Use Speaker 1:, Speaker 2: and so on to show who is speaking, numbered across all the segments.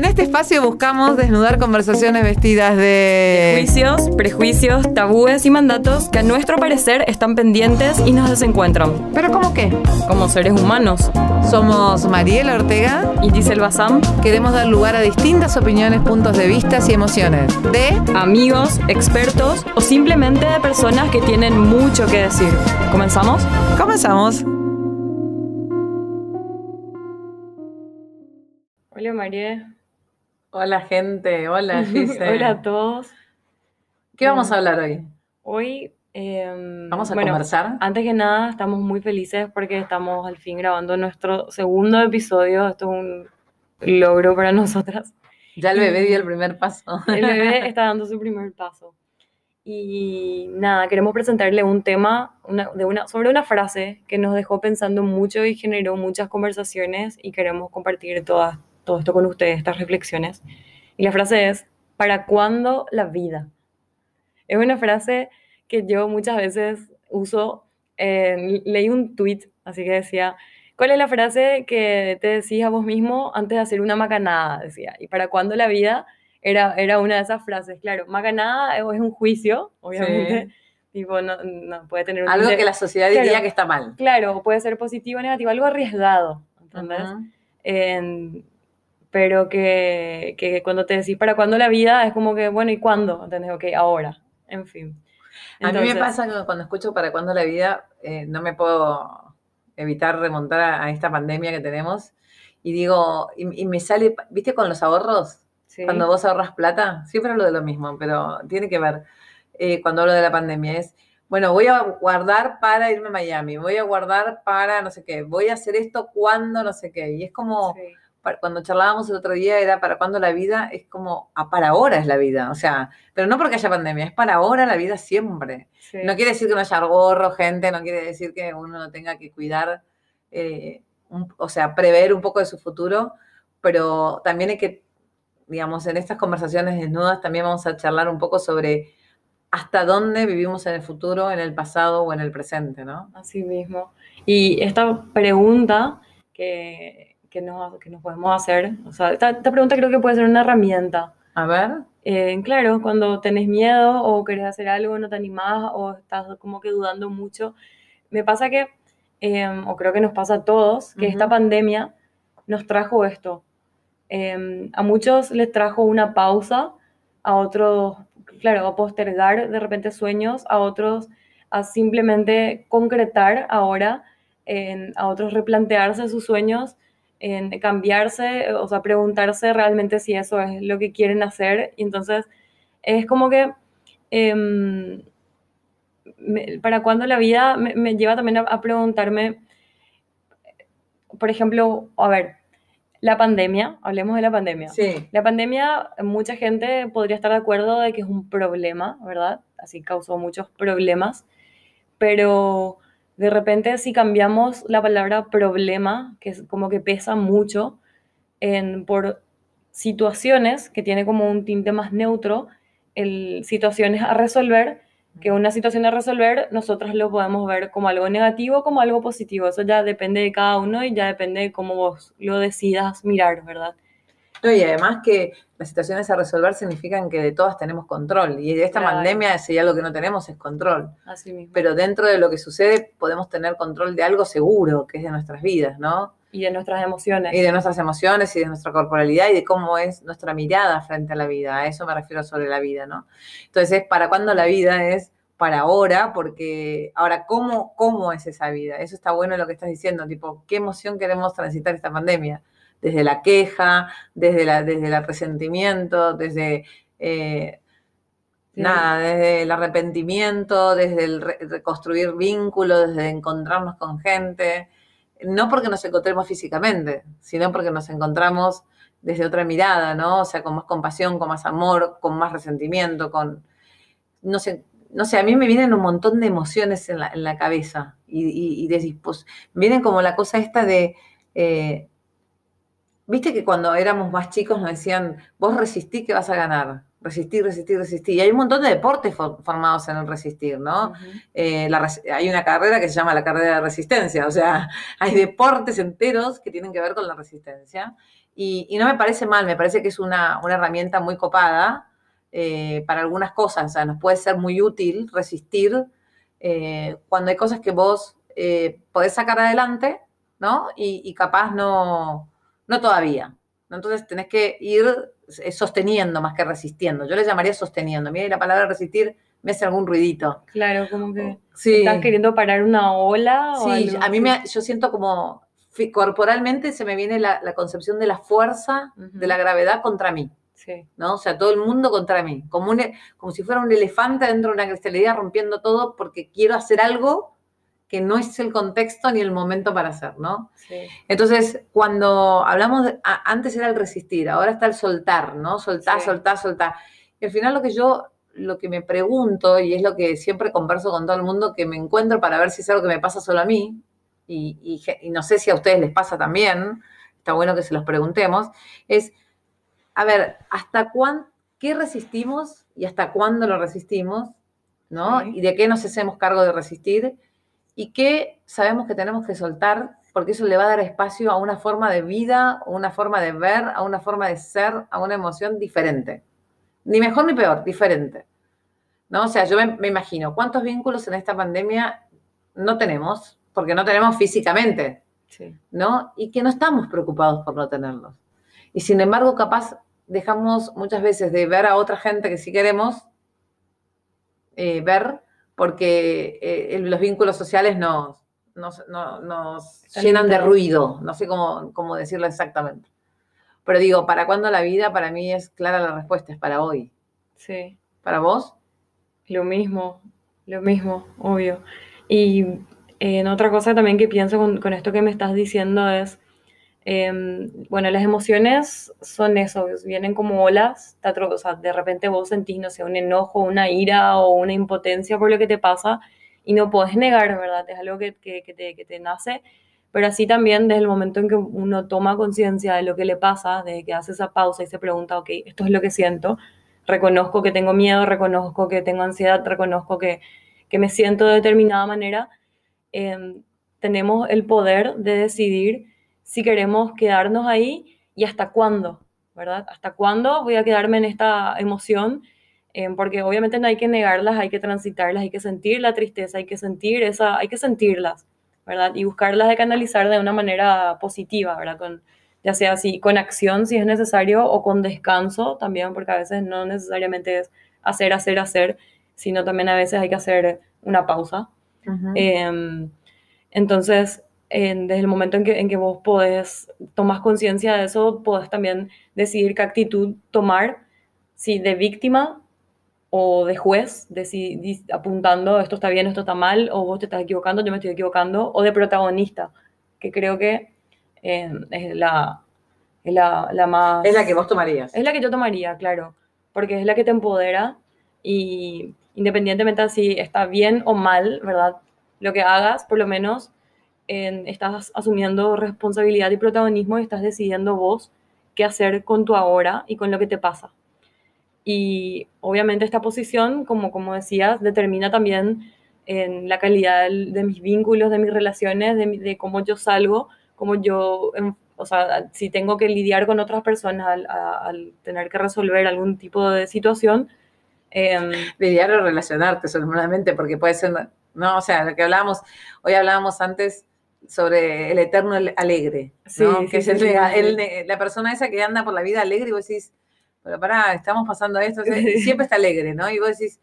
Speaker 1: En este espacio buscamos desnudar conversaciones vestidas de...
Speaker 2: Juicios, prejuicios, tabúes y mandatos que a nuestro parecer están pendientes y nos desencuentran.
Speaker 1: ¿Pero cómo qué?
Speaker 2: Como seres humanos.
Speaker 1: Somos Mariela Ortega
Speaker 2: Y Giselle Bazán,
Speaker 1: Queremos dar lugar a distintas opiniones, puntos de vista y emociones. De...
Speaker 2: amigos, expertos o simplemente de personas que tienen mucho que decir. ¿Comenzamos?
Speaker 1: Comenzamos.
Speaker 2: Hola María.
Speaker 1: Hola gente, hola Giselle.
Speaker 2: Hola a todos.
Speaker 1: ¿Qué vamos a hablar hoy?
Speaker 2: Hoy... em,
Speaker 1: Vamos a
Speaker 2: bueno,
Speaker 1: conversar.
Speaker 2: Antes que nada, estamos muy felices porque estamos al fin grabando nuestro segundo episodio. Esto es un logro para nosotras.
Speaker 1: Ya el bebé dio el primer paso.
Speaker 2: El bebé está dando su primer paso. Y nada, queremos presentarle un tema una- de una, sobre una frase que nos dejó pensando mucho y generó muchas conversaciones y queremos compartir todas- todo esto con ustedes, estas reflexiones. Y la frase es, ¿para cuándo la vida? Es una frase que yo muchas veces uso. eh, leí un tweet, así que decía, ¿cuál es la frase que te decís a vos mismo antes de hacer una macanada? Decía, ¿y para cuándo la vida? Era, era una de esas frases, claro. Macanada es un juicio, obviamente. Tipo, no, no puede tener un
Speaker 1: Algo que la sociedad diría
Speaker 2: Claro.
Speaker 1: que está mal.
Speaker 2: Claro, puede ser positivo o negativo, algo arriesgado, ¿entendés? En- pero que, que cuando te decís para cuándo la vida, es como que, bueno, ¿y cuándo? ¿Entendés? Ok, ahora. En fin.
Speaker 1: A mí me pasa que cuando escucho para cuándo la vida, eh, no me puedo evitar remontar a, a esta pandemia que tenemos. Y digo, y, y me sale, ¿viste con los ahorros?
Speaker 2: sí.
Speaker 1: Cuando vos ahorras plata, siempre hablo de lo mismo, pero tiene que ver eh, cuando hablo de la pandemia. Es, bueno, voy a guardar para irme a Miami, voy a guardar para no sé qué, voy a hacer esto cuando no sé qué. Y es como,
Speaker 2: Sí.
Speaker 1: Pa- cuando charlábamos el otro día, era para cuándo la vida, es como, ah, para ahora es la vida. O sea, pero no porque haya pandemia, es para ahora la vida siempre.
Speaker 2: Sí.
Speaker 1: No quiere decir que no haya gorro, gente, no quiere decir que uno no tenga que cuidar, eh, un- o sea, prever un poco de su futuro, pero también hay que, digamos, en estas conversaciones desnudas también vamos a charlar un poco sobre hasta dónde vivimos en el futuro, en el pasado o en el presente, ¿no?
Speaker 2: Así mismo. Y esta pregunta que, que, nos, que nos podemos hacer, o sea, esta, esta pregunta creo que puede ser una herramienta.
Speaker 1: A ver,
Speaker 2: Eh, claro, cuando tenés miedo o querés hacer algo, no te animás o estás como que dudando mucho. Me pasa que, em, o creo que nos pasa a todos, que esta
Speaker 1: Ujú.
Speaker 2: pandemia nos trajo esto. Em, a muchos les trajo una pausa, a otros, claro, a postergar de repente sueños, a otros a simplemente concretar ahora, en- a otros replantearse sus sueños, en cambiarse, o sea, preguntarse realmente si eso es lo que quieren hacer. Y entonces es como que em, me- para cuando la vida me, me lleva también a, a preguntarme, por ejemplo, a ver, la pandemia, hablemos de la pandemia.
Speaker 1: sí,
Speaker 2: La pandemia, mucha gente podría estar de acuerdo de que es un problema, ¿verdad? Así causó muchos problemas, pero de repente si cambiamos la palabra problema, que es como que pesa mucho, en, por situaciones que tiene como un tinte más neutro, el, situaciones a resolver, que una situación a resolver nosotros lo podemos ver como algo negativo, como algo positivo. Eso ya depende de cada uno y ya depende de cómo vos lo decidas mirar, ¿verdad?
Speaker 1: No, y además que las situaciones a resolver significan que de todas tenemos control. Y de esta
Speaker 2: Claro.
Speaker 1: pandemia, si hay algo que no tenemos, es control.
Speaker 2: Así mismo.
Speaker 1: Pero dentro de lo que sucede, podemos tener control de algo seguro, que es de nuestras vidas, ¿no?
Speaker 2: y de nuestras emociones.
Speaker 1: Y de nuestras emociones y de nuestra corporalidad y de cómo es nuestra mirada frente a la vida. A eso me refiero sobre la vida, ¿no? Entonces, ¿para cuándo la vida es? Para ahora, porque ahora, ¿cómo, ¿cómo es esa vida? Eso está bueno lo que estás diciendo, tipo, ¿qué emoción queremos transitar esta pandemia? Desde la queja, desde, la, desde el resentimiento, desde... eh,
Speaker 2: Sí.
Speaker 1: Nada, desde el arrepentimiento, desde el re- reconstruir vínculos, desde encontrarnos con gente, no porque nos encontremos físicamente, sino porque nos encontramos desde otra mirada, ¿no? O sea, con más compasión, con más amor, con más resentimiento, con, no sé, no sé, a mí me vienen un montón de emociones en la, en la cabeza y, y- y de vienen como la cosa esta de, eh, viste que cuando éramos más chicos nos decían, vos resistí que vas a ganar, resistir, resistir, resistir. Y hay un montón de deportes fo- formados en el resistir, ¿no? Eh, la hay una carrera que se llama la carrera de resistencia, o sea, hay deportes enteros que tienen que ver con la resistencia. Y, no me parece mal, me parece que es una, herramienta muy copada eh, para algunas cosas. O sea, nos puede ser muy útil resistir eh, cuando hay cosas que vos podés sacar adelante, ¿no? Y, capaz no, no todavía. Entonces tenés que ir sosteniendo más que resistiendo. Yo le llamaría sosteniendo. Mira, la palabra resistir me hace algún ruidito.
Speaker 2: Claro, como que estás queriendo parar una ola.
Speaker 1: Sí, a mí me, yo siento como corporalmente se me viene la, concepción de la fuerza, de la gravedad contra mí. Sí. ¿no? O sea, todo el mundo contra mí, como, un, como si fuera un elefante dentro de una cristalería rompiendo todo porque quiero hacer algo que no es el contexto ni el momento para hacer, ¿no? Sí. Entonces, cuando hablamos, de, antes era el resistir, ahora está el soltar, ¿no? Soltar, soltar, soltar. Y al final lo que yo, lo que me pregunto, y es lo que siempre converso con todo el mundo, que me encuentro para ver si es algo que me pasa solo a mí, y, no sé si a ustedes les pasa también, está bueno que se los preguntemos, es, a ver, ¿hasta cuándo, qué resistimos y hasta cuándo lo resistimos? ¿No? Y de qué nos hacemos cargo de resistir y qué sabemos que tenemos que soltar porque eso le va a dar espacio a una forma de vida, a una forma de ver, a una forma de ser, a una emoción diferente. Ni mejor ni peor, diferente. ¿No? O sea, yo me imagino, ¿cuántos vínculos en esta pandemia no tenemos? porque no tenemos físicamente, ¿no? Y que no estamos preocupados por no tenerlos. Y sin embargo, capaz dejamos muchas veces de ver a otra gente que sí queremos eh, ver, porque eh, los vínculos sociales nos, nos, llenan de ruido, no sé cómo, cómo decirlo exactamente. Pero digo, ¿para cuándo la vida? Para mí es clara la respuesta, es para hoy.
Speaker 2: Sí.
Speaker 1: ¿Para vos?
Speaker 2: Lo mismo, lo mismo, obvio. Y en otra cosa también que pienso con, esto que me estás diciendo es, em, bueno, las emociones son eso, vienen como olas, o sea, de repente vos sentís, no sé, un enojo, una ira o una impotencia por lo que te pasa y no podés negar, ¿verdad? Es algo que, que, te, que te nace, pero así también desde el momento en que uno toma conciencia de lo que le pasa, de que hace esa pausa y se pregunta, ok, esto es lo que siento, reconozco que tengo miedo, reconozco que tengo ansiedad, reconozco que, que me siento de determinada manera, Em, tenemos el poder de decidir si queremos quedarnos ahí y hasta cuándo, ¿verdad? ¿Hasta cuándo voy a quedarme en esta emoción? Em, porque obviamente no hay que negarlas, hay que transitarlas, hay que sentir la tristeza, hay que sentir esa, hay que sentirlas, ¿verdad? Y buscarlas de canalizar de una manera positiva, ¿verdad? Con, ya sea así, con acción si es necesario o con descanso también, porque a veces no necesariamente es hacer, hacer, hacer, sino también a veces hay que hacer una pausa Em, entonces, desde el momento en que, en que vos podés, tomar conciencia de eso, podés también decidir qué actitud tomar, si de víctima o de juez, de apuntando esto está bien, esto está mal, o vos te estás equivocando, yo me estoy equivocando, o de protagonista, que creo que em, es, la, es la, la, más...
Speaker 1: Es la que vos tomarías.
Speaker 2: Es la que yo tomaría, claro, porque es la que te empodera y independientemente de si está bien o mal, ¿verdad? Lo que hagas, por lo menos estás asumiendo responsabilidad y protagonismo y estás decidiendo vos qué hacer con tu ahora y con lo que te pasa. Y obviamente esta posición, como, como decías, determina también en la calidad de mis vínculos, de mis relaciones, de, cómo yo salgo, cómo yo, em, o sea, si tengo que lidiar con otras personas al, al tener que resolver algún tipo de situación,
Speaker 1: eh, Lidiar o relacionarte solamente, porque puede ser, no, o sea, lo que hablábamos, hoy hablábamos antes sobre el eterno alegre, ¿no? que es el, la persona esa que anda por la vida alegre y vos decís, pero pará, estamos pasando esto, siempre está alegre, ¿no? Y vos decís,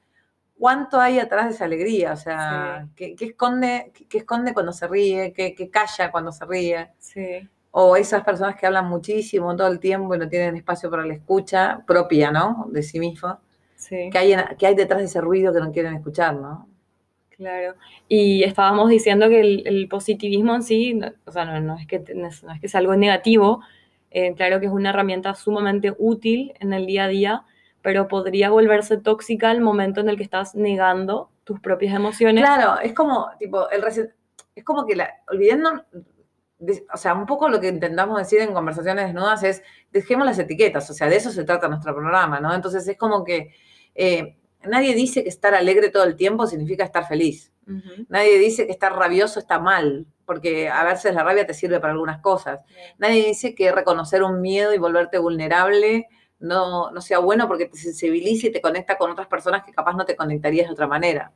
Speaker 1: ¿cuánto hay atrás de esa alegría? O sea, ¿qué, esconde, qué, esconde cuando se ríe? ¿Qué, calla cuando se ríe?
Speaker 2: Sí.
Speaker 1: O esas personas que hablan muchísimo todo el tiempo y no tienen espacio para la escucha propia, ¿no? De sí mismo. Que, hay, hay detrás de ese ruido que no quieren escuchar, ¿no?
Speaker 2: Claro. Y estábamos diciendo que el, positivismo en sí, o sea, no, es que, no es que sea algo negativo, eh, claro que es una herramienta sumamente útil en el día a día, pero podría volverse tóxica al momento en el que estás negando tus propias emociones.
Speaker 1: Claro, es como, tipo, el es como que la, olvidando, o sea, un poco lo que intentamos decir en conversaciones desnudas es, dejemos las etiquetas, o sea, de eso se trata nuestro programa, ¿no? Entonces es como que eh, nadie dice que estar alegre todo el tiempo significa estar feliz. Nadie dice que estar rabioso está mal. porque a veces la rabia te sirve para algunas cosas. Nadie dice que reconocer un miedo y volverte vulnerable no, no sea bueno porque te sensibiliza y te conecta con otras personas que capaz no te conectarías de otra manera.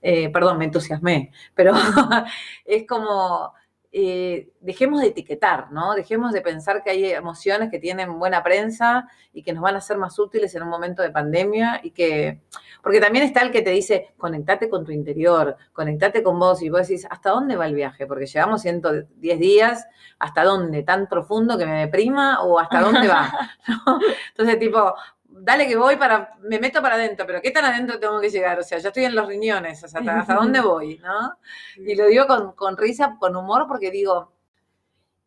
Speaker 1: Eh, perdón, me entusiasmé, pero es como eh, dejemos de etiquetar, ¿no? Dejemos de pensar que hay emociones que tienen buena prensa y que nos van a ser más útiles en un momento de pandemia y que, porque también está el que te dice, conectate con tu interior, conectate con vos y vos decís, ¿hasta dónde va el viaje? Porque llevamos 110 días, ¿hasta dónde? ¿Tan profundo que me deprima o hasta dónde va? Entonces, tipo, dale que voy para, me meto para adentro, pero ¿qué tan adentro tengo que llegar? O sea, ya estoy en los riñones, o sea, ¿hasta, dónde voy? ¿no? Y lo digo con, con, risa, con humor, porque digo,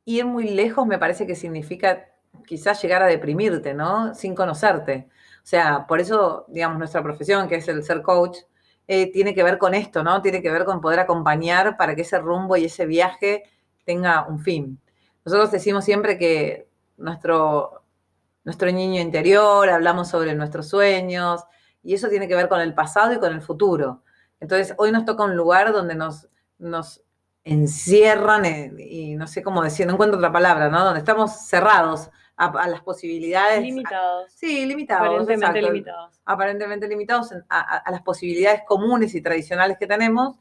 Speaker 1: ir muy lejos me parece que significa quizás llegar a deprimirte, ¿no? Sin conocerte. O sea, por eso, digamos, nuestra profesión, que es el ser coach, eh, tiene que ver con esto, ¿no? Tiene que ver con poder acompañar para que ese rumbo y ese viaje tenga un fin. Nosotros decimos siempre que nuestro, nuestro niño interior, hablamos sobre nuestros sueños, y eso tiene que ver con el pasado y con el futuro. Entonces, hoy nos toca un lugar donde nos, nos encierran, y no sé cómo decir, no encuentro otra palabra, ¿no? Donde estamos cerrados a, las posibilidades.
Speaker 2: Limitados.
Speaker 1: sí, limitados.
Speaker 2: Aparentemente limitados.
Speaker 1: Aparentemente limitados a, las posibilidades comunes y tradicionales que tenemos.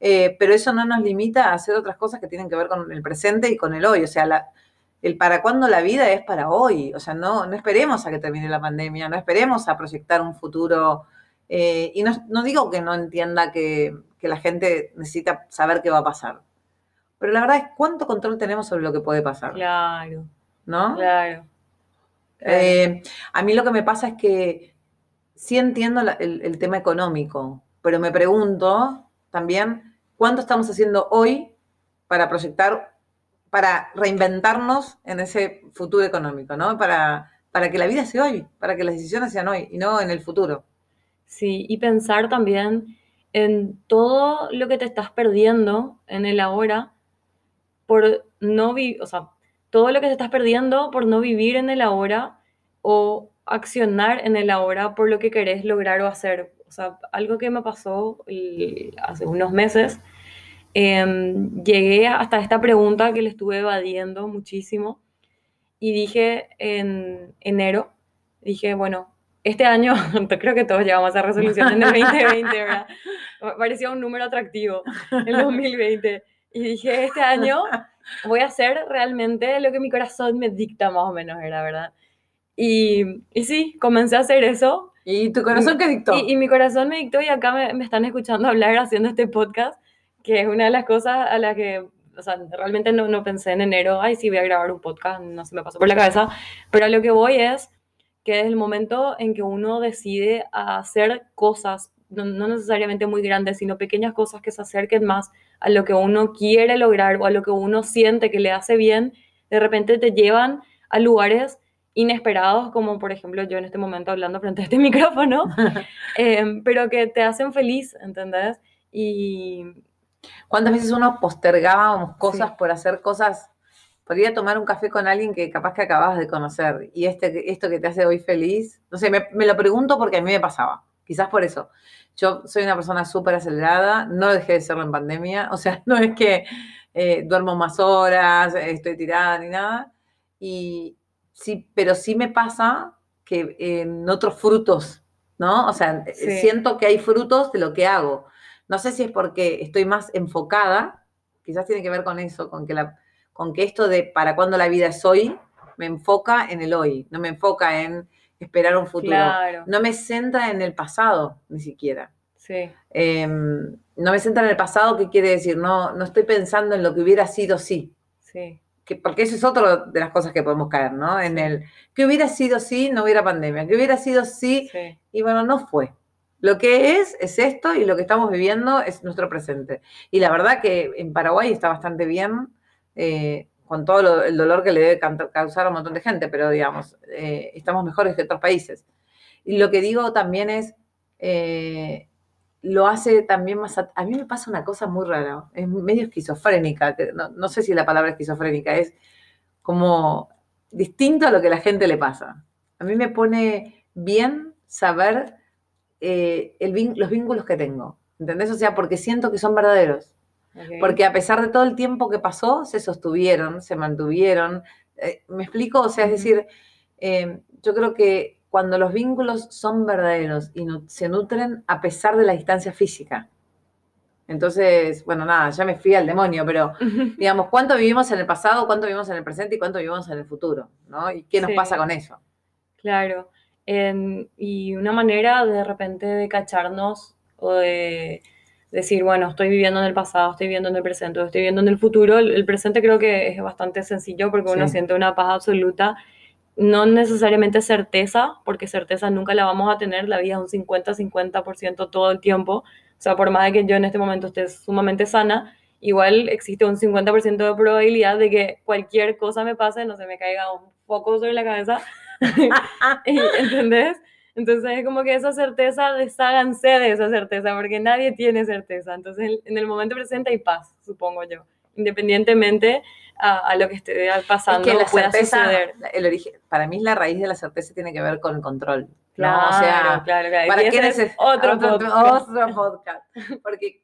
Speaker 1: Eh, pero eso no nos limita a hacer otras cosas que tienen que ver con el presente y con el hoy. O sea, la, el para cuándo la vida es para hoy. O sea, no, no esperemos a que termine la pandemia, no esperemos a proyectar un futuro. Eh, y no, digo que no entienda que, la gente necesita saber qué va a pasar. Pero la verdad es cuánto control tenemos sobre lo que puede pasar.
Speaker 2: Claro.
Speaker 1: ¿No?
Speaker 2: Claro.
Speaker 1: Eh, a mí lo que me pasa es que sí entiendo el, el tema económico, pero me pregunto también cuánto estamos haciendo hoy para proyectar para reinventarnos en ese futuro económico, ¿no? Para, para que la vida sea hoy, para que las decisiones sean hoy y no en el futuro.
Speaker 2: Sí, y pensar también en todo lo que te estás perdiendo en el ahora por no vivir, o sea, todo lo que te estás perdiendo por no vivir en el ahora o accionar en el ahora por lo que querés lograr o hacer. O sea, algo que me pasó hace unos meses Em, llegué hasta esta pregunta que le estuve evadiendo muchísimo y dije en enero, dije, bueno, este año, creo que todos llevamos a resolución en el 2020, ¿verdad? Parecía un número atractivo, el 2020. Y dije, este año voy a hacer realmente lo que mi corazón me dicta más o menos, era verdad. Y, y sí, comencé a hacer eso.
Speaker 1: ¿Y tu corazón qué dictó?
Speaker 2: Y, mi corazón me dictó y acá me, me, están escuchando hablar haciendo este podcast que es una de las cosas a las que, o sea, realmente no, no pensé en enero, ay, sí, voy a grabar un podcast, no se me pasó por la cabeza, pero a lo que voy es que es el momento en que uno decide hacer cosas, no, no, necesariamente muy grandes, sino pequeñas cosas que se acerquen más a lo que uno quiere lograr o a lo que uno siente que le hace bien, de repente te llevan a lugares inesperados, como por ejemplo yo en este momento hablando frente a este micrófono, eh, pero que te hacen feliz, ¿entendés? Y,
Speaker 1: ¿Cuántas veces uno postergábamos cosas por hacer cosas? Podría tomar un café con alguien que capaz que acabas de conocer y este, esto que te hace hoy feliz. No sé, me, lo pregunto porque a mí me pasaba. Quizás por eso. Yo soy una persona súper acelerada, no dejé de serlo en pandemia. O sea, no es que eh, duermo más horas, estoy tirada ni nada. Y sí, pero sí me pasa que en otros frutos, ¿no? O sea, siento que hay frutos de lo que hago. No sé si es porque estoy más enfocada, quizás tiene que ver con eso, con que, la, con que esto de para cuándo la vida es hoy, me enfoca en el hoy, no me enfoca en esperar un futuro. No me centra en el pasado, ni siquiera.
Speaker 2: Sí.
Speaker 1: Em, no me centra en el pasado, ¿qué quiere decir? No, no estoy pensando en lo que hubiera sido sí.
Speaker 2: Sí.
Speaker 1: Que, porque eso es otra de las cosas que podemos caer, ¿no? En el que hubiera sido sí, no hubiera pandemia. Que hubiera sido sí, sí. y bueno, no fue. Lo que es, es esto y lo que estamos viviendo es nuestro presente. Y la verdad que en Paraguay está bastante bien, eh, con todo el dolor que le debe causar a un montón de gente, pero digamos, eh, estamos mejores que otros países. Y lo que digo también es, eh, lo hace también más... A, mí me pasa una cosa muy rara, es medio esquizofrénica, no, no sé si la palabra esquizofrénica es como distinto a lo que a la gente le pasa. A mí me pone bien saber eh, el, los vínculos que tengo. ¿Entendés? O sea, porque siento que son verdaderos. Porque a pesar de todo el tiempo que pasó, se sostuvieron, se mantuvieron. Eh, ¿Me explico? O sea, es decir, eh, yo creo que cuando los vínculos son verdaderos y se nutren a pesar de la distancia física. Entonces, bueno, nada, ya me fui al demonio, pero digamos, ¿cuánto vivimos en el pasado, cuánto vivimos en el presente y cuánto vivimos en el futuro? ¿no? ¿Y qué nos
Speaker 2: Sí.
Speaker 1: pasa con eso?
Speaker 2: Claro. Y una manera de repente de cacharnos o de decir, bueno, estoy viviendo en el pasado, estoy viviendo en el presente, estoy viviendo en el futuro. El, el presente creo que es bastante sencillo porque uno
Speaker 1: Sí.
Speaker 2: siente una paz absoluta. No necesariamente certeza, porque certeza nunca la vamos a tener. La vida es un 50-50% todo el tiempo. O sea, por más de que yo en este momento esté sumamente sana, igual existe un 50% de probabilidad de que cualquier cosa me pase, no se me caiga un foco sobre la cabeza. Y, ¿Entendés? Entonces es como que esa certeza, desháganse de esa certeza, porque nadie tiene certeza. Entonces en- el momento presente hay paz, supongo yo, independientemente a, a lo que esté pasando
Speaker 1: es que la
Speaker 2: pueda
Speaker 1: certeza,
Speaker 2: suceder.
Speaker 1: el origen, para mí la raíz de la certeza tiene que ver con el control. ¿no?
Speaker 2: Claro,
Speaker 1: O sea,
Speaker 2: claro, claro.
Speaker 1: ¿para qué
Speaker 2: es otro
Speaker 1: otro,
Speaker 2: podcast.
Speaker 1: otro podcast? Porque,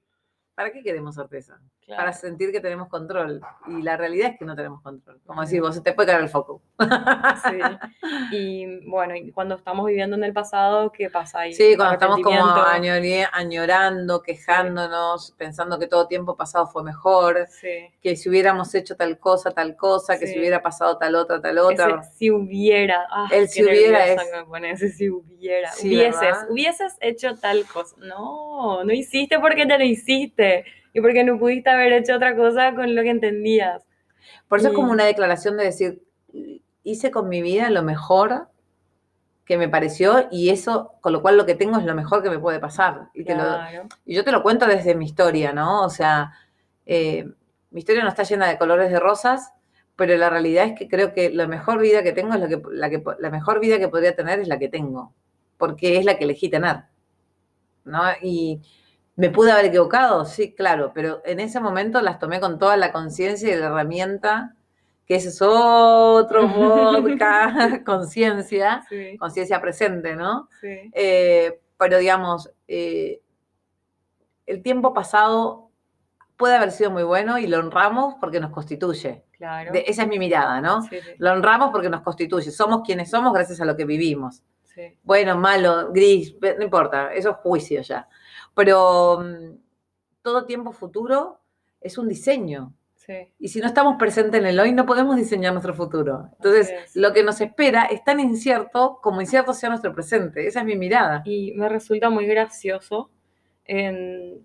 Speaker 1: ¿para qué queremos certeza?
Speaker 2: Claro.
Speaker 1: Para sentir que tenemos control. Y la realidad es que no tenemos control. Como decís vos, se te puede caer el foco.
Speaker 2: Sí. Y bueno, cuando estamos viviendo en el pasado, ¿qué pasa ahí?
Speaker 1: Sí, cuando estamos como añorando, quejándonos, pensando que todo tiempo pasado fue mejor,
Speaker 2: Sí.
Speaker 1: que si hubiéramos hecho tal cosa, tal cosa, que
Speaker 2: Sí.
Speaker 1: si hubiera pasado tal otra, tal otra.
Speaker 2: Ese si hubiera. Ah,
Speaker 1: El si hubiera es-
Speaker 2: que me pone ese si hubiera.
Speaker 1: Sí,
Speaker 2: hubieses,
Speaker 1: ¿verdad?
Speaker 2: hubieses hecho tal cosa. No, no hiciste porque ya lo hiciste. Y porque no pudiste haber hecho otra cosa con lo que entendías.
Speaker 1: Por eso es como
Speaker 2: Y-
Speaker 1: una declaración de decir, hice con mi vida lo mejor que me pareció y eso, con lo cual lo que tengo es lo mejor que me puede pasar. Y, te lo-
Speaker 2: Claro.
Speaker 1: y yo te lo cuento desde mi historia, ¿no? O sea, eh, mi historia no está llena de colores de rosas, pero la realidad es que creo que la mejor vida que tengo es lo que, la, que, la mejor vida que podría tener es la que tengo, porque es la que elegí tener, ¿no? Y me pude haber equivocado, sí, claro, pero en ese momento las tomé con toda la conciencia y la herramienta, que ese es otro podcast, conciencia,
Speaker 2: Sí,
Speaker 1: conciencia presente, ¿no?
Speaker 2: sí.
Speaker 1: Eh, pero digamos, eh, el tiempo pasado puede haber sido muy bueno y lo honramos porque nos constituye.
Speaker 2: Claro.
Speaker 1: De- esa es mi mirada, ¿no?
Speaker 2: Sí, sí,
Speaker 1: Lo honramos porque nos constituye. Somos quienes somos gracias a lo que vivimos.
Speaker 2: sí.
Speaker 1: Bueno, malo, gris, no importa, eso es juicio ya. Pero mm, todo tiempo futuro es un diseño.
Speaker 2: sí.
Speaker 1: Y si no estamos presentes en el hoy, no podemos diseñar nuestro futuro. Entonces, lo que nos espera es tan incierto como incierto sea nuestro presente. Esa es mi mirada.
Speaker 2: Y me resulta muy gracioso en,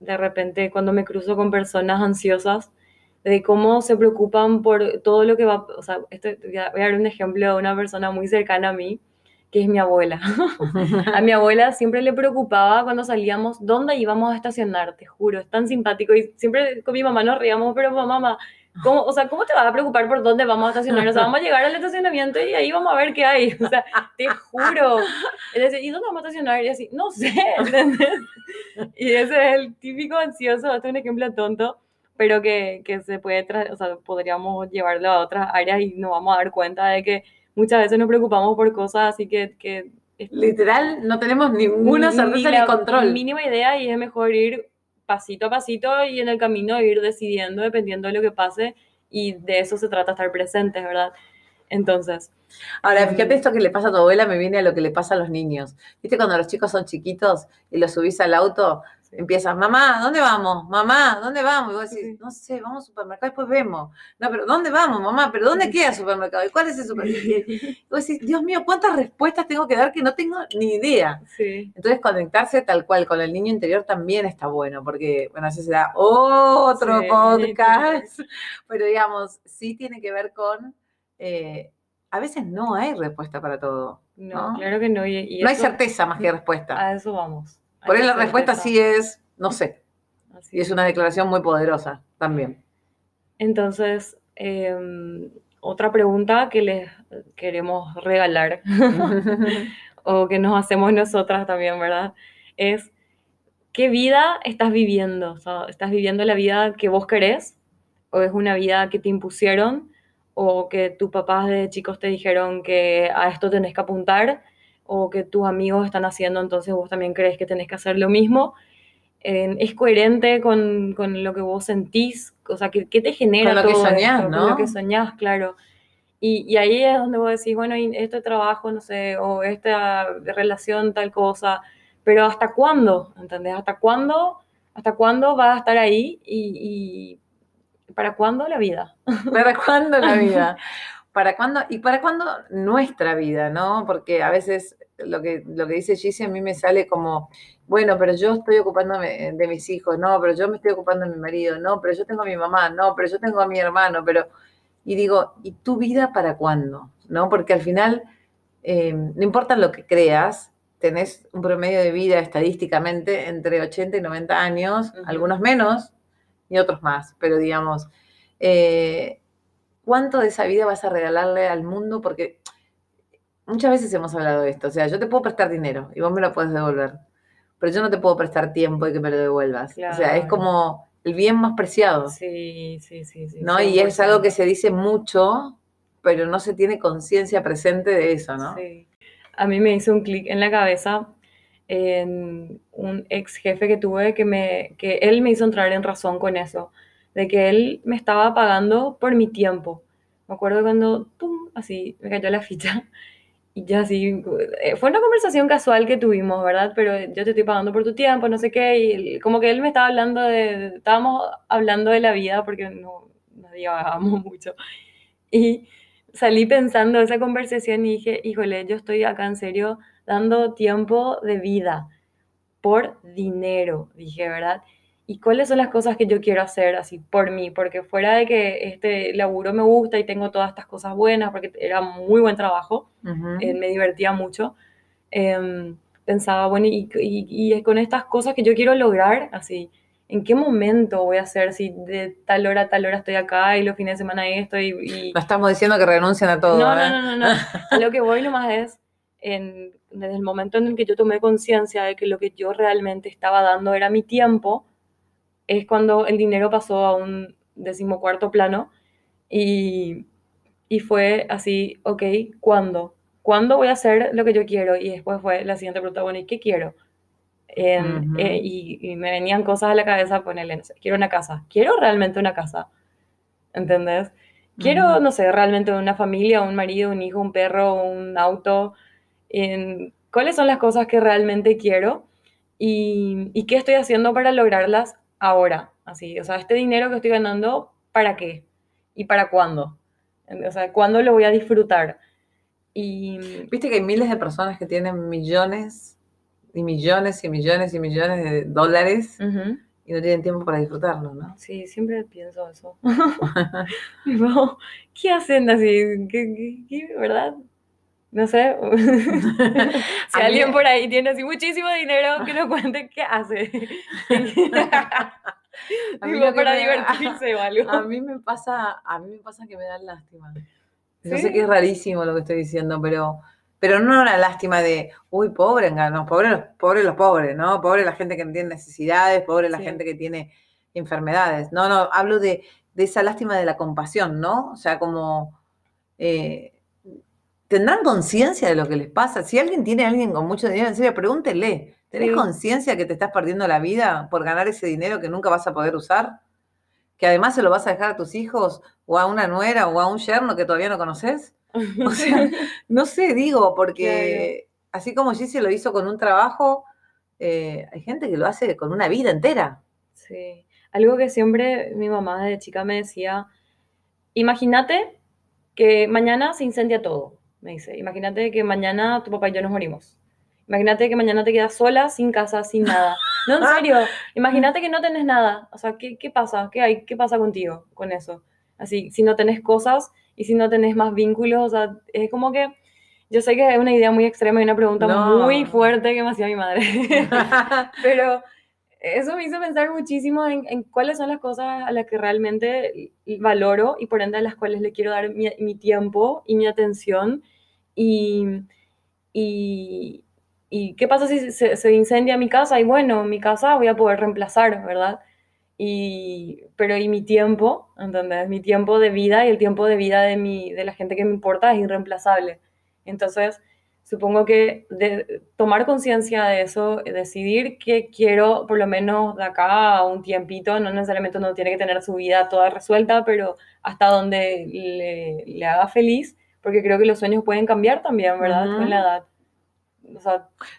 Speaker 2: de repente cuando me cruzo con personas ansiosas de cómo se preocupan por todo lo que va, o sea, esto, voy a dar un ejemplo de una persona muy cercana a mí, que es mi abuela. A mi abuela siempre le preocupaba cuando salíamos dónde íbamos a estacionar, te juro, es tan simpático. Y siempre con mi mamá nos reíamos, pero mamá, ¿cómo, o sea, ¿cómo te vas a preocupar por dónde vamos a estacionar? O sea, vamos a llegar al estacionamiento y ahí vamos a ver qué hay. O sea, te juro. Él decía, ¿y dónde vamos a estacionar? Y así, no sé, ¿entendés? Y ese es el típico ansioso, este es un ejemplo tonto, pero que, que se puede, o sea, podríamos llevarlo a otras áreas y nos vamos a dar cuenta de que muchas veces nos preocupamos por cosas así que... que
Speaker 1: Literal, no tenemos ninguna certeza ni,
Speaker 2: la
Speaker 1: control.
Speaker 2: mínima idea y es mejor ir pasito a pasito y en el camino ir decidiendo dependiendo de lo que pase y de eso se trata estar presentes, ¿verdad? Entonces,
Speaker 1: Ahora,
Speaker 2: Mm.
Speaker 1: fíjate esto que le pasa a tu abuela, me viene a lo que le pasa a los niños. ¿Viste cuando los chicos son chiquitos y los subís al auto? Empiezas, mamá, ¿dónde vamos? Mamá, ¿dónde vamos? Y vos decís, no sé, vamos al supermercado, después vemos. No, pero ¿dónde vamos, mamá? ¿Pero dónde queda el supermercado? ¿Y cuál es el supermercado? Y vos decís, Dios mío, ¿cuántas respuestas tengo que dar que no tengo ni idea?
Speaker 2: sí,
Speaker 1: Entonces, conectarse tal cual con el niño interior también está bueno, porque, bueno, ese será otro
Speaker 2: Sí.
Speaker 1: podcast, pero digamos, sí tiene que ver con, eh, a veces no hay respuesta para todo.
Speaker 2: no,
Speaker 1: ¿No?
Speaker 2: claro que no. Y, y
Speaker 1: no hay
Speaker 2: eso-
Speaker 1: certeza más que respuesta.
Speaker 2: A eso vamos.
Speaker 1: Por ahí la respuesta sí es, no sé,
Speaker 2: Así
Speaker 1: y es una declaración muy poderosa también.
Speaker 2: Entonces, em, otra pregunta que les queremos regalar o que nos hacemos nosotras también, ¿verdad? Es, ¿qué vida estás viviendo? O sea, ¿estás viviendo la vida que vos querés? ¿O es una vida que te impusieron? ¿O que tus papás de chicos te dijeron que a esto tenés que apuntar? ¿O que tus amigos están haciendo, entonces vos también crees que tenés que hacer lo mismo? Eh, ¿Es coherente con, con, lo que vos sentís? O sea, ¿qué, qué te genera
Speaker 1: con lo que soñás, ¿no?
Speaker 2: Con lo que soñás, claro. Y, y, ahí es donde vos decís, bueno, este trabajo, no sé, o esta relación, tal cosa, pero ¿hasta cuándo? ¿Entendés? ¿Hasta cuándo? ¿Hasta cuándo va a estar ahí? Y, y ¿para cuándo la vida?
Speaker 1: ¿Para cuándo la vida? ¿Para cuándo? Y para cuándo nuestra vida, ¿no? Porque a veces lo que, lo que dice Gigi a mí me sale como, bueno, pero yo estoy ocupándome de mis hijos, no, pero yo me estoy ocupando de mi marido, no, pero yo tengo a mi mamá, no, pero yo tengo a mi hermano, pero... Y digo, ¿y tu vida para cuándo? ¿No? Porque al final, eh, no importa lo que creas, tenés un promedio de vida estadísticamente entre 80 y 90 años, uh -huh. algunos menos y otros más, pero digamos, eh, ¿cuánto de esa vida vas a regalarle al mundo? Porque muchas veces hemos hablado de esto, o sea, yo te puedo prestar dinero y vos me lo puedes devolver, pero yo no te puedo prestar tiempo y que me lo devuelvas. Claro. O sea, es como el bien más preciado.
Speaker 2: Sí, sí, sí. sí
Speaker 1: ¿no? Y es algo que se dice mucho, pero no se tiene conciencia presente de eso, ¿no?
Speaker 2: Sí. A mí me hizo un clic en la cabeza en un ex jefe que tuve que, me, que él me hizo entrar en razón con eso, de que él me estaba pagando por mi tiempo. Me acuerdo cuando, ¡pum!, así, me cayó la ficha. Y ya así, eh, fue una conversación casual que tuvimos, ¿verdad? Pero yo te estoy pagando por tu tiempo, no sé qué, y como que él me estaba hablando de, estábamos hablando de la vida porque no, nos divagábamos mucho. Y salí pensando esa conversación y dije, híjole, yo estoy acá en serio dando tiempo de vida por dinero, dije, ¿verdad? Y cuáles son las cosas que yo quiero hacer así por mí, porque fuera de que este laburo me gusta y tengo todas estas cosas buenas, porque era muy buen trabajo, uh -huh. eh, me divertía mucho, eh, pensaba, bueno, y, y, y, con estas cosas que yo quiero lograr, así, ¿en qué momento voy a hacer si de tal hora a tal hora estoy acá y los fines de semana esto? Y, y...
Speaker 1: No estamos diciendo que renuncien a todo.
Speaker 2: No,
Speaker 1: ¿eh?
Speaker 2: no, no, no, no. a lo que voy nomás es, en, desde el momento en el que yo tomé conciencia de que lo que yo realmente estaba dando era mi tiempo, es cuando el dinero pasó a un decimocuarto plano y, y fue así, ok, ¿cuándo? ¿Cuándo voy a hacer lo que yo quiero? Y después fue la siguiente pregunta, bueno, ¿y qué quiero? Eh, uh -huh. eh, y, y, me venían cosas a la cabeza, ponerle, no sé, quiero una casa, quiero realmente una casa, ¿entendés? Quiero, uh -huh. no sé, realmente una familia, un marido, un hijo, un perro, un auto. En, ¿Cuáles son las cosas que realmente quiero? Y, y qué estoy haciendo para lograrlas ahora, así, o sea, este dinero que estoy ganando, ¿para qué? ¿Y para cuándo? O sea, ¿cuándo lo voy a disfrutar? Y...
Speaker 1: Viste que hay miles de personas que tienen millones y millones y millones y millones de dólares uh -huh. y no tienen tiempo para disfrutarlo, ¿no?
Speaker 2: Sí, siempre pienso eso. ¿Qué hacen así? ¿Qué, qué, qué verdad? No sé. si alguien por ahí tiene así muchísimo dinero, que nos cuente qué hace. mí para divertirse o algo.
Speaker 1: A mí me pasa, a mí me pasa que me dan lástima. Yo ¿Sí? sé que es rarísimo lo que estoy diciendo, pero, pero no una lástima de, uy, pobre, no, pobre los, pobre los pobres, ¿no? Pobre la gente que no tiene necesidades, pobre la sí. gente que tiene enfermedades. No, no, hablo de, de, esa lástima de la compasión, ¿no? O sea, como eh, tendrán conciencia de lo que les pasa. Si alguien tiene a alguien con mucho dinero, en serio, pregúntele. ¿Tenés sí. conciencia que te estás perdiendo la vida por ganar ese dinero que nunca vas a poder usar? ¿Que además se lo vas a dejar a tus hijos o a una nuera o a un yerno que todavía no conoces? O sea, no sé, digo, porque claro. así como Gigi lo hizo con un trabajo, eh, hay gente que lo hace con una vida entera.
Speaker 2: Sí. Algo que siempre mi mamá de chica me decía, imagínate que mañana se incendia todo me dice, imagínate que mañana tu papá y yo nos morimos. Imagínate que mañana te quedas sola, sin casa, sin nada. No, en serio, imagínate que no tenés nada. O sea, ¿qué, ¿qué, pasa? ¿Qué hay? ¿Qué pasa contigo con eso? Así, si no tenés cosas y si no tenés más vínculos, o sea, es como que, yo sé que es una idea muy extrema y una pregunta no. muy fuerte que me hacía mi madre. Pero eso me hizo pensar muchísimo en, en, cuáles son las cosas a las que realmente valoro y por ende a las cuales le quiero dar mi, mi tiempo y mi atención y, y, qué pasa si se, se, incendia mi casa? Y bueno, mi casa voy a poder reemplazar, ¿verdad? Y, pero y mi tiempo, ¿entendés? Mi tiempo de vida y el tiempo de vida de, mi, de la gente que me importa es irreemplazable. Entonces, supongo que de, tomar conciencia de eso, decidir que quiero por lo menos de acá a un tiempito, no necesariamente uno tiene que tener su vida toda resuelta, pero hasta donde le, le haga feliz, porque creo que los sueños pueden cambiar también, ¿verdad? Con la edad.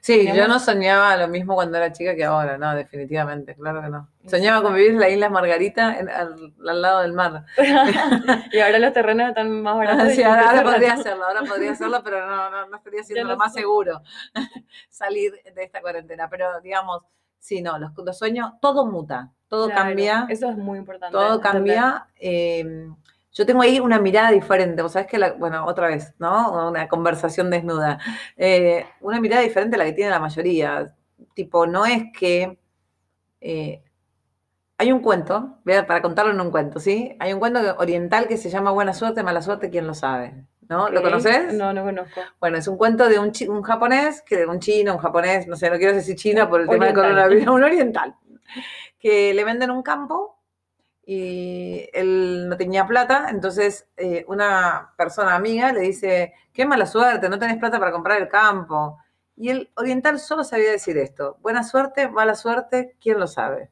Speaker 1: sí, yo no soñaba lo mismo cuando era chica que ahora, no, definitivamente, claro que no. Soñaba con vivir en la isla Margarita al, lado del mar.
Speaker 2: y ahora los terrenos están más baratos.
Speaker 1: sí, ahora, podría hacerlo, ahora podría hacerlo, pero no, no, no estaría siendo lo más seguro salir de esta cuarentena. Pero digamos, sí, no, los, los sueños, todo muta, todo cambia.
Speaker 2: Eso es muy importante.
Speaker 1: Todo cambia. Eh, yo tengo ahí una mirada diferente, o sabes que, la, bueno, otra vez, ¿no? Una conversación desnuda. Eh, una mirada diferente a la que tiene la mayoría. Tipo, no es que... Eh, hay un cuento, para contarlo en un cuento, ¿sí? Hay un cuento oriental que se llama Buena suerte, mala suerte, ¿quién lo sabe? ¿No? ¿Lo conoces?
Speaker 2: No, no conozco.
Speaker 1: Bueno, es un cuento de un, un japonés, que un chino, un japonés, no sé, no quiero decir chino por el tema del coronavirus, un oriental, que le venden un campo y él no tenía plata, entonces eh, una persona amiga le dice, qué mala suerte, no tenés plata para comprar el campo. Y el oriental solo sabía decir esto, buena suerte, mala suerte, ¿quién lo sabe?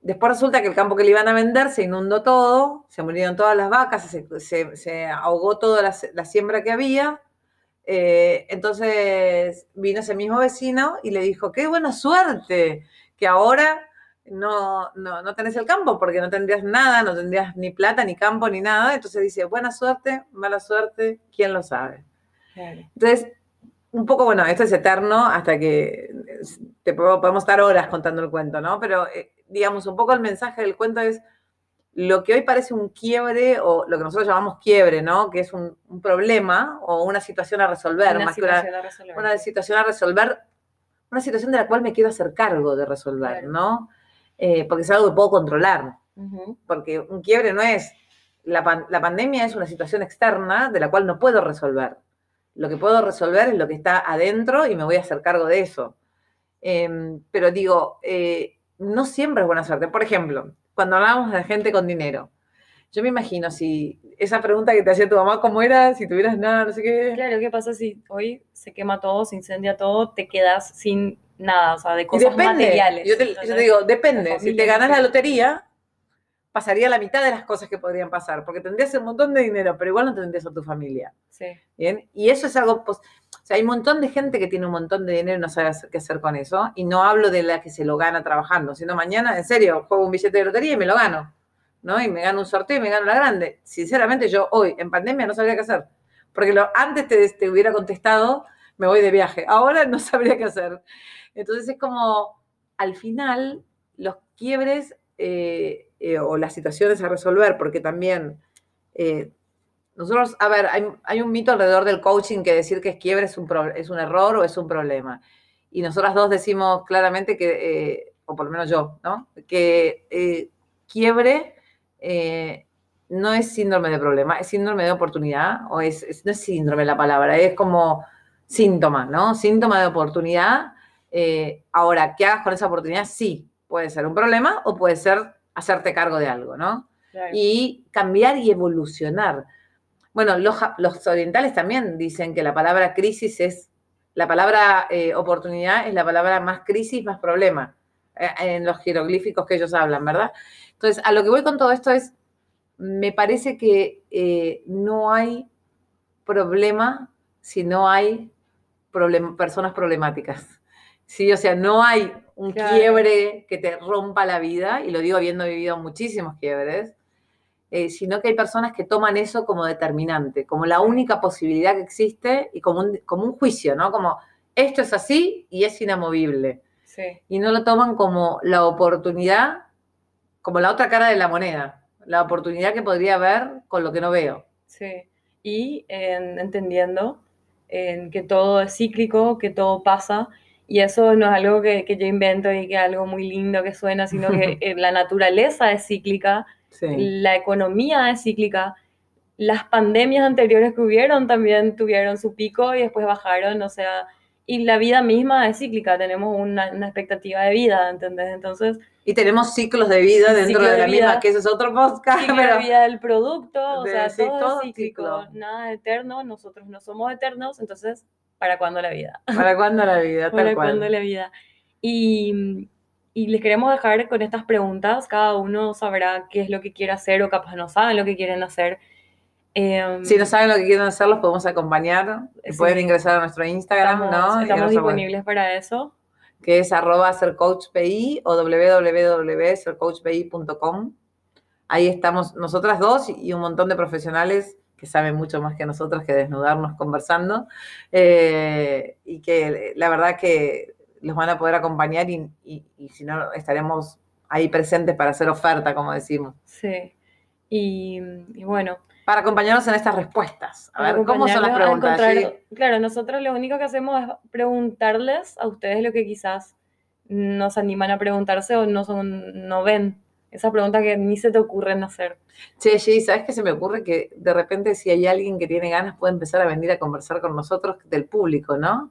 Speaker 1: Después resulta que el campo que le iban a vender se inundó todo, se murieron todas las vacas, se, ahogó toda la, siembra que había. Eh, entonces vino ese mismo vecino y le dijo, qué buena suerte, que ahora no, no, no tenés el campo porque no tendrías nada, no tendrías ni plata, ni campo, ni nada. Entonces dice, buena suerte, mala suerte, ¿quién lo sabe? Entonces, un poco, bueno, esto es eterno hasta que te podemos estar horas contando el cuento, ¿no? Pero, eh, digamos, un poco el mensaje del cuento es lo que hoy parece un quiebre o lo que nosotros llamamos quiebre, ¿no? Que es un, problema o una situación a resolver.
Speaker 2: Una situación a resolver.
Speaker 1: Una situación a resolver, una situación de la cual me quiero hacer cargo de resolver, ¿no? Eh, porque es algo que puedo controlar. Porque un quiebre no es, la, pandemia es una situación externa de la cual no puedo resolver. Lo que puedo resolver es lo que está adentro y me voy a hacer cargo de eso. Em, pero digo, eh, no siempre es buena suerte. Por ejemplo, cuando hablamos de gente con dinero, yo me imagino si esa pregunta que te hacía tu mamá, ¿cómo era? Si tuvieras nada, no sé qué.
Speaker 2: Claro, ¿qué pasa si hoy se quema todo, se incendia todo, te quedas sin nada, o sea, de cosas materiales.
Speaker 1: Yo te, digo, depende. Si te ganas la lotería, pasaría la mitad de las cosas que podrían pasar, porque tendrías un montón de dinero, pero igual no tendrías a tu familia.
Speaker 2: Sí.
Speaker 1: ¿Bien? Y eso es algo, pues, o sea, hay un montón de gente que tiene un montón de dinero y no sabe qué hacer con eso, y no hablo de la que se lo gana trabajando, sino mañana, en serio, juego un billete de lotería y me lo gano, ¿no? Y me gano un sorteo y me gano la grande. Sinceramente, yo hoy, en pandemia, no sabría qué hacer, porque lo, antes te, te hubiera contestado, me voy de viaje, ahora no sabría qué hacer. Entonces es como, al final, los quiebres eh, eh, o las situaciones a resolver, porque también eh, nosotros, a ver, hay, un mito alrededor del coaching que decir que es quiebre es un, es un error o es un problema. Y nosotras dos decimos claramente que, o por lo menos yo, ¿no? Que quiebre no es síndrome de problema, es síndrome de oportunidad, o es, no es síndrome la palabra, es como síntoma, ¿no? Síntoma de oportunidad eh, ahora, ¿qué hagas con esa oportunidad? Sí, puede ser un problema o puede ser hacerte cargo de algo, ¿no? Y cambiar y evolucionar. Bueno, los, orientales también dicen que la palabra crisis es, la palabra eh, oportunidad es la palabra más crisis, más problema, eh, en los jeroglíficos que ellos hablan, ¿verdad? Entonces, a lo que voy con todo esto es, me parece que no hay problema si no hay personas problemáticas. Sí, o sea, no hay un quiebre que te rompa la vida, y lo digo habiendo vivido muchísimos quiebres, eh, sino que hay personas que toman eso como determinante, como la única posibilidad que existe y como un, como un juicio, ¿no? Como esto es así y es inamovible. Y no lo toman como la oportunidad, como la otra cara de la moneda, la oportunidad que podría haber con lo que no veo.
Speaker 2: Sí, y entendiendo que todo es cíclico, que todo pasa y eso no es algo que, que, yo invento y que es algo muy lindo que suena, sino que eh, la naturaleza es cíclica, la economía es cíclica, las pandemias anteriores que hubieron también tuvieron su pico y después bajaron, o sea, Y la vida misma es cíclica, tenemos una, una expectativa de vida, ¿entendés? Entonces,
Speaker 1: Y tenemos ciclos de vida dentro de la misma,
Speaker 2: vida.
Speaker 1: que ese es otro podcast,
Speaker 2: ciclo
Speaker 1: pero
Speaker 2: de vida del producto, o
Speaker 1: de-
Speaker 2: sea,
Speaker 1: sí,
Speaker 2: todo,
Speaker 1: todo
Speaker 2: es cíclico,
Speaker 1: ciclo.
Speaker 2: nada eterno, nosotros no somos eternos, entonces, ¿para cuándo la vida?
Speaker 1: ¿para cuándo la vida? Tal
Speaker 2: ¿Para
Speaker 1: cual.
Speaker 2: cuándo la vida? Y, y les queremos dejar con estas preguntas, cada uno sabrá qué es lo que quiere hacer o capaz no saben lo que quieren hacer. Em,
Speaker 1: Si no saben lo que quieren hacer, los podemos acompañar.
Speaker 2: Sí.
Speaker 1: Pueden ingresar a nuestro Instagram,
Speaker 2: estamos,
Speaker 1: ¿no?
Speaker 2: Estamos disponibles para eso.
Speaker 1: que es arroba sercoachpi o www.sercoachpi.com. Ahí estamos nosotras dos y un montón de profesionales que saben mucho más que nosotros que desnudarnos conversando. eh, y que la verdad que los van a poder acompañar y, y- y si no, estaremos ahí presentes para hacer oferta, como decimos.
Speaker 2: Sí. Y, y bueno,
Speaker 1: Para acompañarnos en estas respuestas. A ver, ¿cómo son las preguntas?
Speaker 2: Claro, nosotros lo único que hacemos es preguntarles a ustedes lo que quizás nos animan a preguntarse o no, son, no ven. Esa pregunta que ni se te ocurren hacer.
Speaker 1: Che, Gigi, ¿sabes qué se me ocurre? Que de repente si hay alguien que tiene ganas puede empezar a venir a conversar con nosotros del público, ¿no?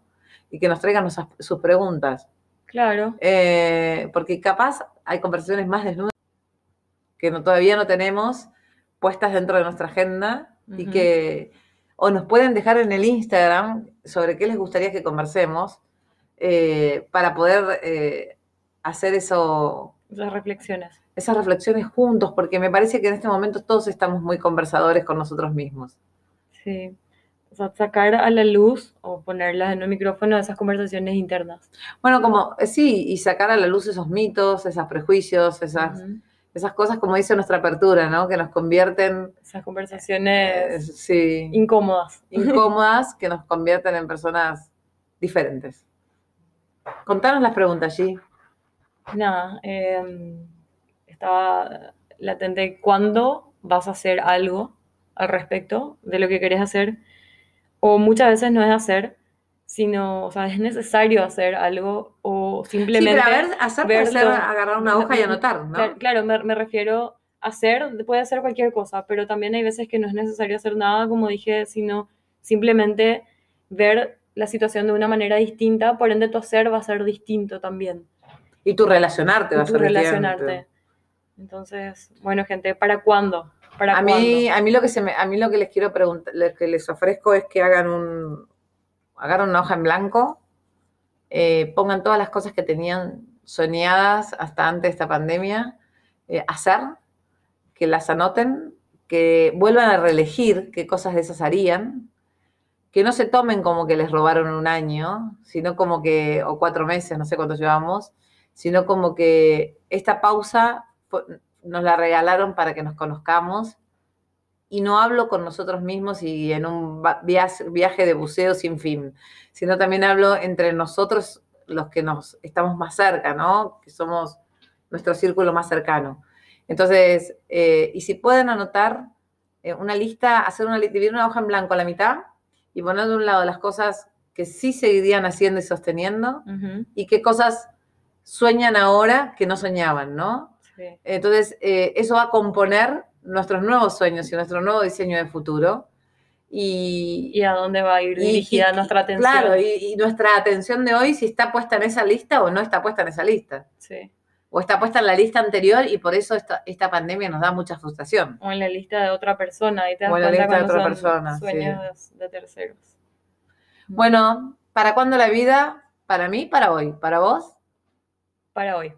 Speaker 1: Y que nos traigan sus, sus preguntas.
Speaker 2: Claro,
Speaker 1: Eh, porque capaz hay conversaciones más desnudas que no, todavía no tenemos puestas dentro de nuestra agenda y que o nos pueden dejar en el Instagram sobre qué les gustaría que conversemos eh, para poder eh, hacer eso,
Speaker 2: esas reflexiones.
Speaker 1: Esas reflexiones juntos, porque me parece que en este momento todos estamos muy conversadores con nosotros mismos.
Speaker 2: Sí. O sea, sacar a la luz o ponerlas en un micrófono esas conversaciones internas.
Speaker 1: Bueno, como eh, sí, y sacar a la luz esos mitos, esos prejuicios, esas, esas cosas, como dice nuestra apertura, ¿no? Que nos convierten,
Speaker 2: Esas
Speaker 1: eh,
Speaker 2: conversaciones
Speaker 1: sí,
Speaker 2: incómodas.
Speaker 1: incómodas, que nos convierten en personas diferentes. Contanos las preguntas, G.
Speaker 2: Nada, eh, estaba latente. ¿Cuándo vas a hacer algo al respecto de lo que querés hacer? O muchas veces no es hacer, sino, o sea, es necesario hacer algo o
Speaker 1: Sí,
Speaker 2: simplemente...
Speaker 1: pero a ver, hacer puede ser agarrar una hoja y
Speaker 2: No,
Speaker 1: anotar, ¿no?
Speaker 2: Claro, claro, me, me refiero a hacer, puede hacer cualquier cosa, pero también hay veces que no es necesario hacer nada, como dije, sino simplemente ver la situación de una manera distinta, por ende tu hacer va a ser distinto también
Speaker 1: Y tu relacionarte va a
Speaker 2: y tu
Speaker 1: ser
Speaker 2: relacionarte.
Speaker 1: diferente.
Speaker 2: Entonces, bueno, gente, ¿para cuándo? ¿Para
Speaker 1: A mí,
Speaker 2: cuándo?
Speaker 1: a mí lo que se me, a mí lo que les quiero preguntar, lo que les ofrezco es que hagan un, agarren una hoja en blanco, eh, pongan todas las cosas que tenían soñadas hasta antes de esta pandemia, eh, hacer, que las anoten, que vuelvan a reelegir qué cosas de esas harían, que no se tomen como que les robaron un año, sino como que, o cuatro meses, no sé cuánto llevamos, sino como que esta pausa nos la regalaron para que nos conozcamos. Y no hablo con nosotros mismos y en un viaje, de buceo sin fin, sino también hablo entre nosotros, los que nos estamos más cerca, ¿no? Que somos nuestro círculo más cercano. Entonces, eh, y si pueden anotar eh, una lista, hacer una dividir una hoja en blanco a la mitad y poner de un lado las cosas que sí seguirían haciendo y sosteniendo y qué cosas sueñan ahora que no soñaban, ¿no?
Speaker 2: Sí.
Speaker 1: Entonces, eh, eso va a componer nuestros nuevos sueños y nuestro nuevo diseño de futuro. Y,
Speaker 2: ¿Y a dónde va a ir dirigida
Speaker 1: y-
Speaker 2: nuestra atención?
Speaker 1: Claro, y, y nuestra atención de hoy, si está puesta en esa lista o no está puesta en esa lista.
Speaker 2: Sí.
Speaker 1: O está puesta en la lista anterior y por eso esta, esta pandemia nos da mucha frustración.
Speaker 2: O en la lista de otra persona, y te das
Speaker 1: O en la lista de otra
Speaker 2: son
Speaker 1: persona,
Speaker 2: sueños de terceros.
Speaker 1: Bueno, ¿para cuándo la vida? Para mí, para hoy. ¿Para vos?
Speaker 2: Para hoy.